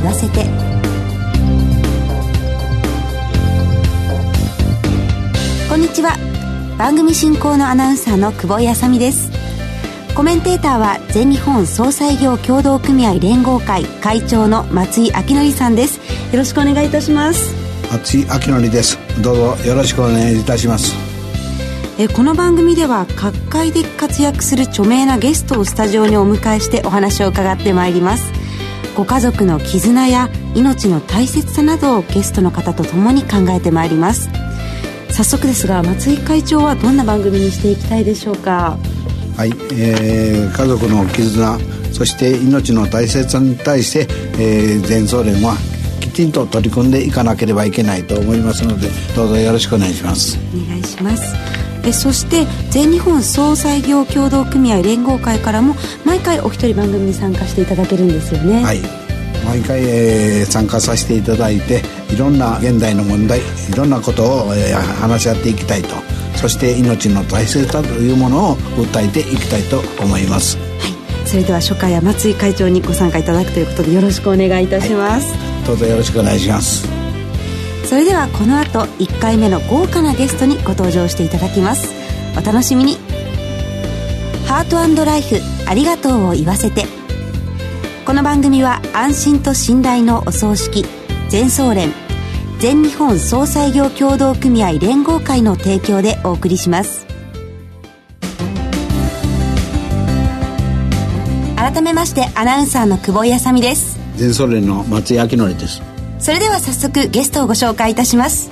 言わせて。こんにちは。番組進行のアナウンサーの久保井あさみです。コメンテーターは全日本総裁業協同組合連合会会長の松井明則さんです。よろしくお願いいたします。松井明則です。どうぞよろしくお願いいたします。えこの番組では各界で活躍する著名なゲストをスタジオにお迎えしてお話を伺ってまいりますご家族の絆や命の大切さなどをゲストの方と共に考えてまいります。早速ですが松井会長はどんな番組にしていきたいでしょうか？はい、えー、家族の絆そして命の大切さに対して、えー、全総連はきちんと取り組んでいかなければいけないと思いますのでどうぞよろしくお願いします。お願いしますえそして全日本総裁業協同組合連合会からも毎回お一人番組に参加していただけるんですよね。はい。毎回、えー、参加させていただいていろんな現代の問題いろんなことを、えー、話し合っていきたいと。そして命の大切さというものを訴えていきたいと思います。はい。それでは初回は松井会長にご参加いただくということでよろしくお願いいたします、はい、どうぞよろしくお願いしますそれではこの後1回目の豪華なゲストにご登場していただきます。お楽しみに。ハートライフありがとうを言わせて。この番組は安心と信頼のお葬式全総連全日本総裁業協同組合連合会の提供でお送りします。改めましてアナウンサーの久保井あさみです。全総連の松井明則です。それでは早速ゲストをご紹介いたします。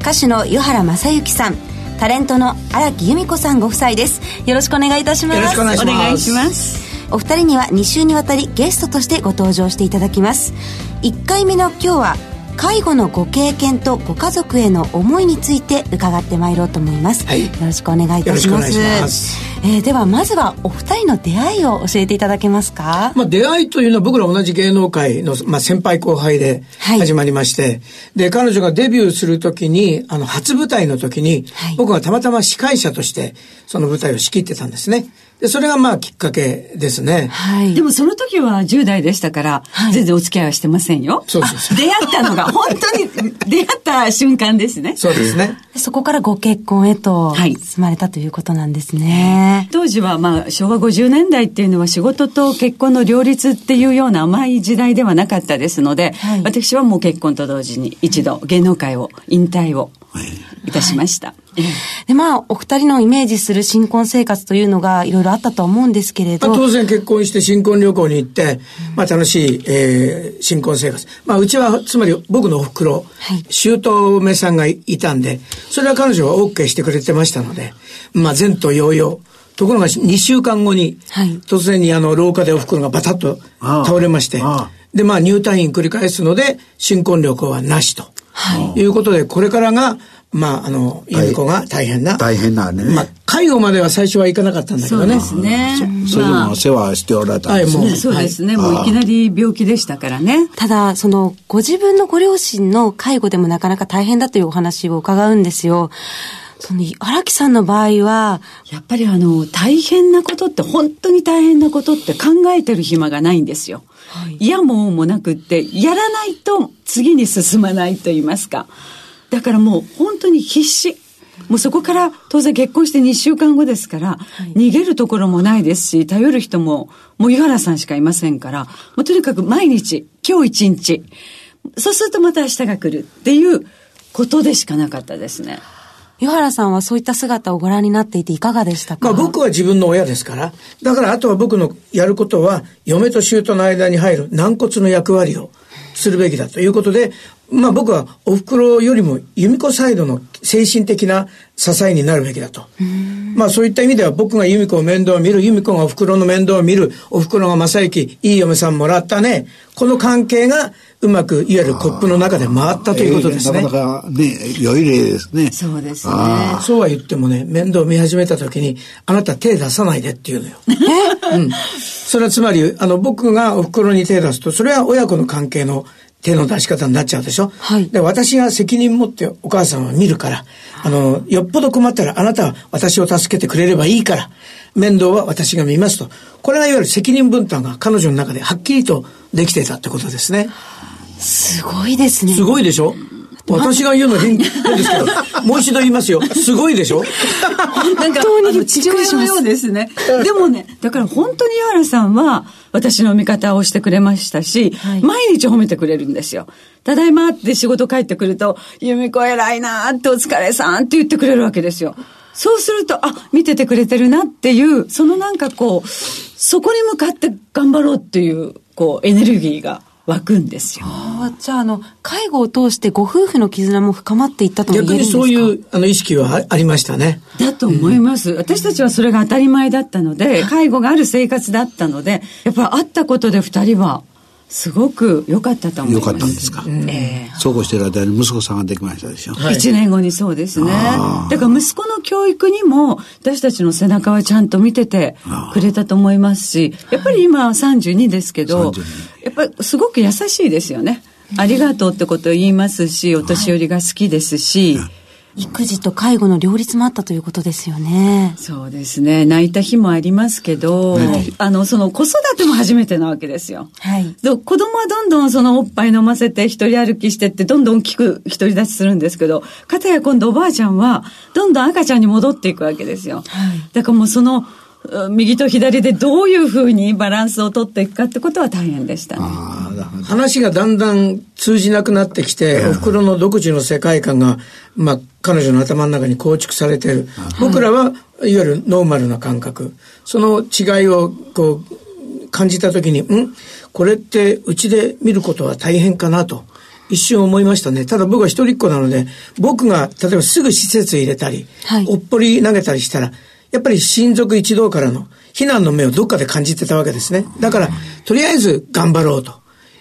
歌手の湯原正幸さん。タレントの荒木由美子さんご夫妻です。よろしくお願いいたします。よろしくお願いします。お二人には2週にわたりゲストとしてご登場していただきます。1回目の今日は介護のご経験とご家族への思いについて伺ってまいろうと思います、はい、よろしくお願いいたします。えー、ではまずはお二人の出会いを教えていただけますか、まあ、出会いというのは僕ら同じ芸能界の、まあ、先輩後輩で始まりまして、はい、で彼女がデビューするときにあの初舞台の時に、はい、僕がたまたま司会者としてその舞台を仕切ってたんですねで、それがまあきっかけですね。はい。でもその時は10代でしたから、はい、全然お付き合いはしてませんよ。そうそうそう。出会ったのが、本当に出会った瞬間ですね。そうですね。そこからご結婚へと進まれたということなんですね。当時はまあ昭和50年代っていうのは仕事と結婚の両立っていうような甘い時代ではなかったですので、はい、私はもう結婚と同時に一度芸能界を引退をいたしました。はい、で、まあ、お二人のイメージする新婚生活というのがいろいろあったと思うんですけれど。当然結婚して新婚旅行に行って、まあ楽しい、えー、新婚生活。まあうちは、つまり僕のお袋、はい、姑さんがいたんで、それは彼女は OK してくれてましたので、まあ前途洋々。ところが2週間後に、はい、突然にあの廊下でお袋がバタッと倒れまして、でまあ入退院繰り返すので、新婚旅行はなしと。はい、いうことで、これからが、まあ、あの、由美子が大変な。大変なね。まあ、介護までは最初は行かなかったんだけどね。そうですね。それでも世話しておられたんですね。はい、もう。そうですね。もういきなり病気でしたからね。ただ、その、ご自分のご両親の介護でもなかなか大変だというお話を伺うんですよ。その荒木さんの場合はやっぱりあの大変なことって本当に大変なことって考えてる暇がないんですよ。嫌、はい、ももなくってやらないと次に進まないと言いますか。だからもう本当に必死。もうそこから当然結婚して2週間後ですから、はい、逃げるところもないですし、頼る人ももう井原さんしかいませんから、もうとにかく毎日、今日一日、そうするとまた明日が来るっていうことでしかなかったですね。湯原さんはそういった姿をご覧になっていていかがでしたか？まあ僕は自分の親ですから。だからあとは僕のやることは、嫁と姑の間に入る軟骨の役割をするべきだということで、まあ僕はお袋よりも由美子サイドの精神的な支えになるべきだと。まあそういった意味では僕が由美子を面倒を見る、由美子がお袋の面倒を見る、お袋が正幸、いい嫁さんもらったね。この関係がうまく、いわゆるコップの中で回ったということですね。なかなかね、良い例ですね。そうですね。そうは言ってもね、面倒を見始めた時に、あなた手出さないでって言うのよ。うん。それはつまり、あの、僕がお袋に手出すと、それは親子の関係の手の出し方になっちゃうでしょ？はい。で、私が責任持ってお母さんは見るから、あの、よっぽど困ったらあなたは私を助けてくれればいいから、面倒は私が見ますと。これがいわゆる責任分担が彼女の中ではっきりとできていたってことですね。すごいですね。すごいでしょ？私が言うの変ですけど、もう一度言いますよ。すごいでしょ？本当に父親のようですね。でもね、だから本当に井原さんは、私の味方をしてくれましたし、はい、毎日褒めてくれるんですよ。ただいまって仕事帰ってくると、由美子偉いなってお疲れさんって言ってくれるわけですよ。そうすると、あ、見ててくれてるなっていう、そのなんかこう、そこに向かって頑張ろうっていう、こう、エネルギーが湧くんですよ。あじゃあ、あの、介護を通してご夫婦の絆も深まっていったと逆にそういうあの意識はありましたね。だと思います、うん、私たちはそれが当たり前だったので、介護がある生活だったので、やっぱり会ったことで二人はすごく良かったと思います。良かったんですか？えー、そうこうしてる間に息子さんができましたでしょ？はい、1年後にそうですね。だから息子の教育にも私たちの背中はちゃんと見ててくれたと思いますし、やっぱり今32ですけど、やっぱりすごく優しいですよね。ありがとうってことを言いますし、お年寄りが好きですし、はい育児と介護の両立もあったということですよね。そうですね。泣いた日もありますけど、はい、あの、その子育ても初めてなわけですよ。はい。子供はどんどんそのおっぱい飲ませて一人歩きしてってどんどん大きく独り立ちするんですけど、かたや今度おばあちゃんはどんどん赤ちゃんに戻っていくわけですよ。はい。だからもうその、右と左でどういうふうにバランスを取っていくかってことは大変でしたね。話がだんだん通じなくなってきて、お袋の独自の世界観が、まあ、彼女の頭の中に構築されている。僕らはいわゆるノーマルな感覚。その違いをこう感じたときに、ん？これってうちで見ることは大変かなと。一瞬思いましたね。ただ僕は一人っ子なので、僕が例えばすぐ施設入れたり、はい、おっぽり投げたりしたら、やっぱり親族一同からの非難の目をどっかで感じてたわけですね。だから、とりあえず頑張ろうと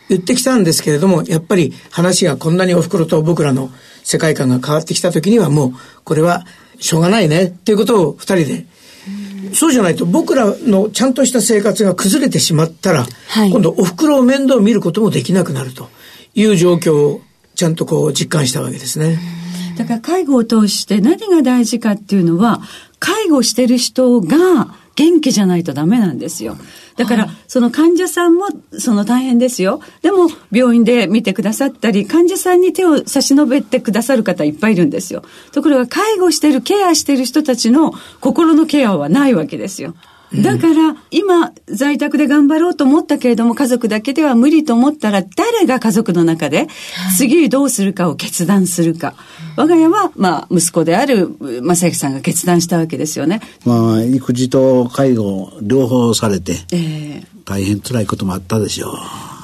言ってきたんですけれども、やっぱり話がこんなにお袋と僕らの世界観が変わってきた時にはもう、これはしょうがないねっていうことを二人でそうじゃないと僕らのちゃんとした生活が崩れてしまったら、はい、今度お袋を面倒見ることもできなくなるという状況をちゃんとこう実感したわけですね。だから介護を通して何が大事かっていうのは、介護してる人が元気じゃないとダメなんですよ。だから、その患者さんも、その大変ですよ。でも、病院で見てくださったり、患者さんに手を差し伸べてくださる方いっぱいいるんですよ。ところが、介護してる、ケアしてる人たちの心のケアはないわけですよ。だから、今、在宅で頑張ろうと思ったけれども、家族だけでは無理と思ったら、誰が家族の中で、次どうするかを決断するか。我が家は、まあ、息子である正行さんが決断したわけですよね。まあ、育児と介護、両方されて、えー、大変辛いこともあったでしょう。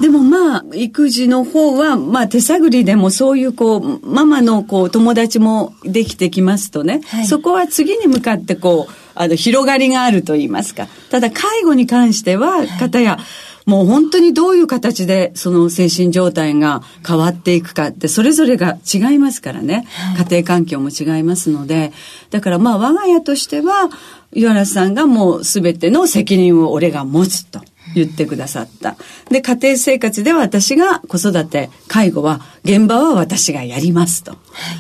でもまあ、育児の方は、まあ手探りでもそういうこう、ママのこう、友達もできてきますとね、はい、そこは次に向かってこう、あの、広がりがあると言いますか。ただ、介護に関しては、方や、もう本当にどういう形でその精神状態が変わっていくかってそれぞれが違いますからね、家庭環境も違いますのでだからまあ我が家としては岩原さんがもう全ての責任を俺が持つと言ってくださった。で、家庭生活では私が子育て、介護は、現場は私がやりますと。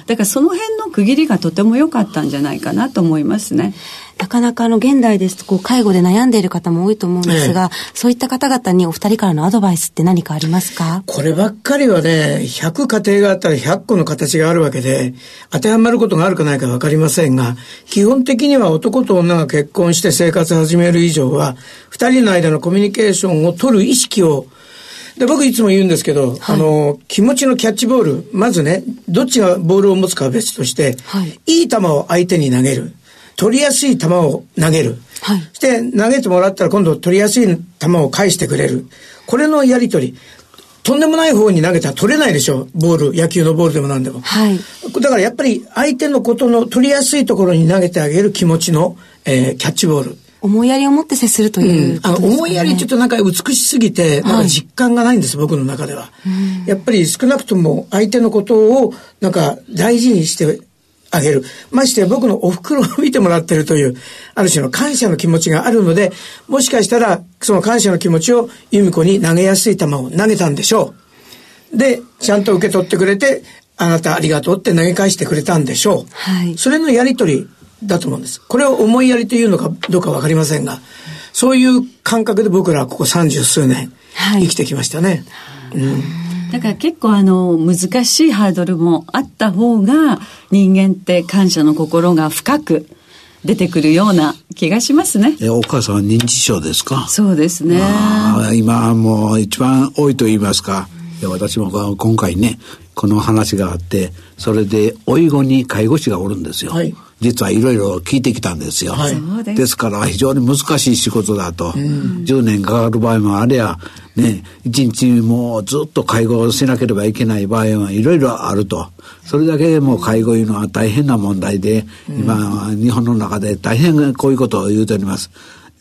だからその辺の区切りがとても良かったんじゃないかなと思いますね。なかなかあの現代ですとこう介護で悩んでいる方も多いと思うんですが、ええ、そういった方々にお二人からのアドバイスって何かありますか？こればっかりはね、100家庭があったら100個の形があるわけで、当てはまることがあるかないかわかりませんが、基本的には男と女が結婚して生活を始める以上は、二人の間のコミュニケーションを取る意識をで、僕いつも言うんですけど、はい、あの、気持ちのキャッチボール、まずね、どっちがボールを持つかは別として、はい、いい球を相手に投げる。取りやすい球を投げる。はい。そして投げてもらったら今度取りやすい球を返してくれる。これのやりとり。とんでもない方に投げたら取れないでしょボール、野球のボールでも何でも。はい。だからやっぱり相手のことの取りやすいところに投げてあげる気持ちの、えー、キャッチボール。思いやりを持って接するという、ねうん、あ思いやりちょっとなんか美しすぎて、なんか実感がないんです、はい、僕の中では、やっぱり少なくとも相手のことをなんか大事にしてあげる。まして僕のお袋を 見てもらってるという、ある種の感謝の気持ちがあるので、もしかしたら、その感謝の気持ちを由美子に投げやすい球を投げたんでしょう。で、ちゃんと受け取ってくれて、あなたありがとうって投げ返してくれたんでしょう。はい。それのやりとりだと思うんです。これを思いやりというのかどうかわかりませんが、そういう感覚で僕らはここ三十数年生きてきましたね。はい、うんだから結構あの難しいハードルもあった方が人間って感謝の心が深く出てくるような気がしますね。え、お母さんは認知症ですか？そうですね。今もう一番多いと言いますか。私も今回ね、この話があって、それで、老い後に介護士がおるんですよ。はい、実はいろいろ聞いてきたんですよ。はい、ですから非常に難しい仕事だと。うん、10年かかる場合もあれや、ね、一日もずっと介護をしなければいけない場合はいろいろあると。それだけもう介護いうのは大変な問題で、うん、今、日本の中で大変こういうことを言うております。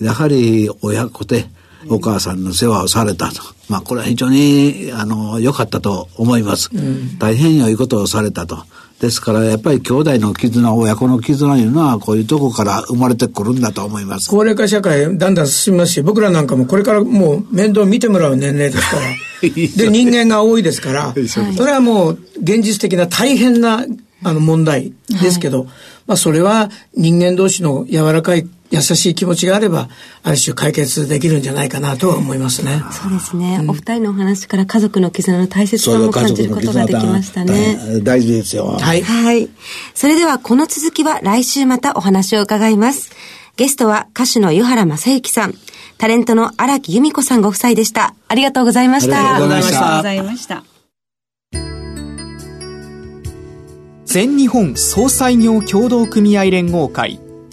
やはり親子で、お母さんの世話をされたと。まあこれは非常にあの良かったと思います。うん、大変良いことをされたと。ですからやっぱり兄弟の絆親子の絆いうのはこういうとこから生まれてくるんだと思います。高齢化社会だんだん進みますし僕らなんかもこれからもう面倒見てもらう年齢ですから。で人間が多いですから それはもう現実的な大変なあの問題ですけど、はい、まあそれは人間同士の柔らかい優しい気持ちがあれば、ある種解決できるんじゃないかなとは思いますね。そうですね。うん、お二人のお話から家族の絆の大切さも感じることができましたね。大事ですよ。はい。はい。それではこの続きは来週またお話を伺います。ゲストは歌手の湯原正幸さん、タレントの荒木由美子さんご夫妻でした。ありがとうございました。ありがとうございました。全日本総裁業協同組合連合会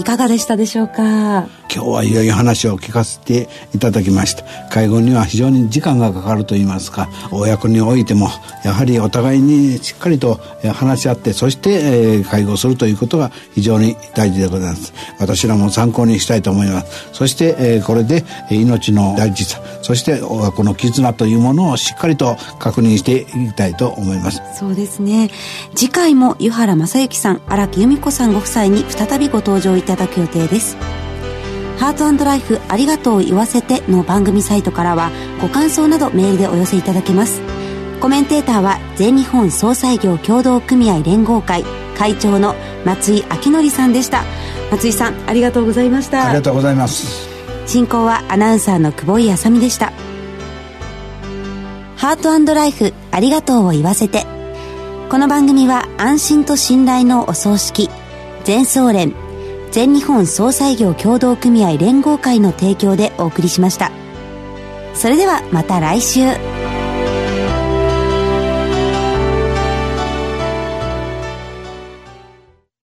いかがでしたでしょうか？今日はいよいよ話を聞かせていただきました。介護には非常に時間がかかると言いますか親子においてもやはりお互いにしっかりと話し合ってそして、え介護するということが非常に大事でございます。私らも参考にしたいと思います。そして、えこれで命の大事さそして親子の絆というものをしっかりと確認していきたいと思います。そうですね。次回も湯原正幸さん荒木由美子さんご夫妻に再びご登場いただく予定です。ハートライフありがとう言わせての番組サイトからはご感想などメールでお寄せいただけます。コメンテーターは全日本総裁業協同組合連合会会長の松井明則さんでした。松井さんありがとうございました。ありがとうございます。進行はアナウンサーの久保井あさみでした。ハートライフありがとうを言わせて。この番組は安心と信頼のお葬式全総連全日本総裁業協同組合連合会の提供でお送りしました。それではまた来週。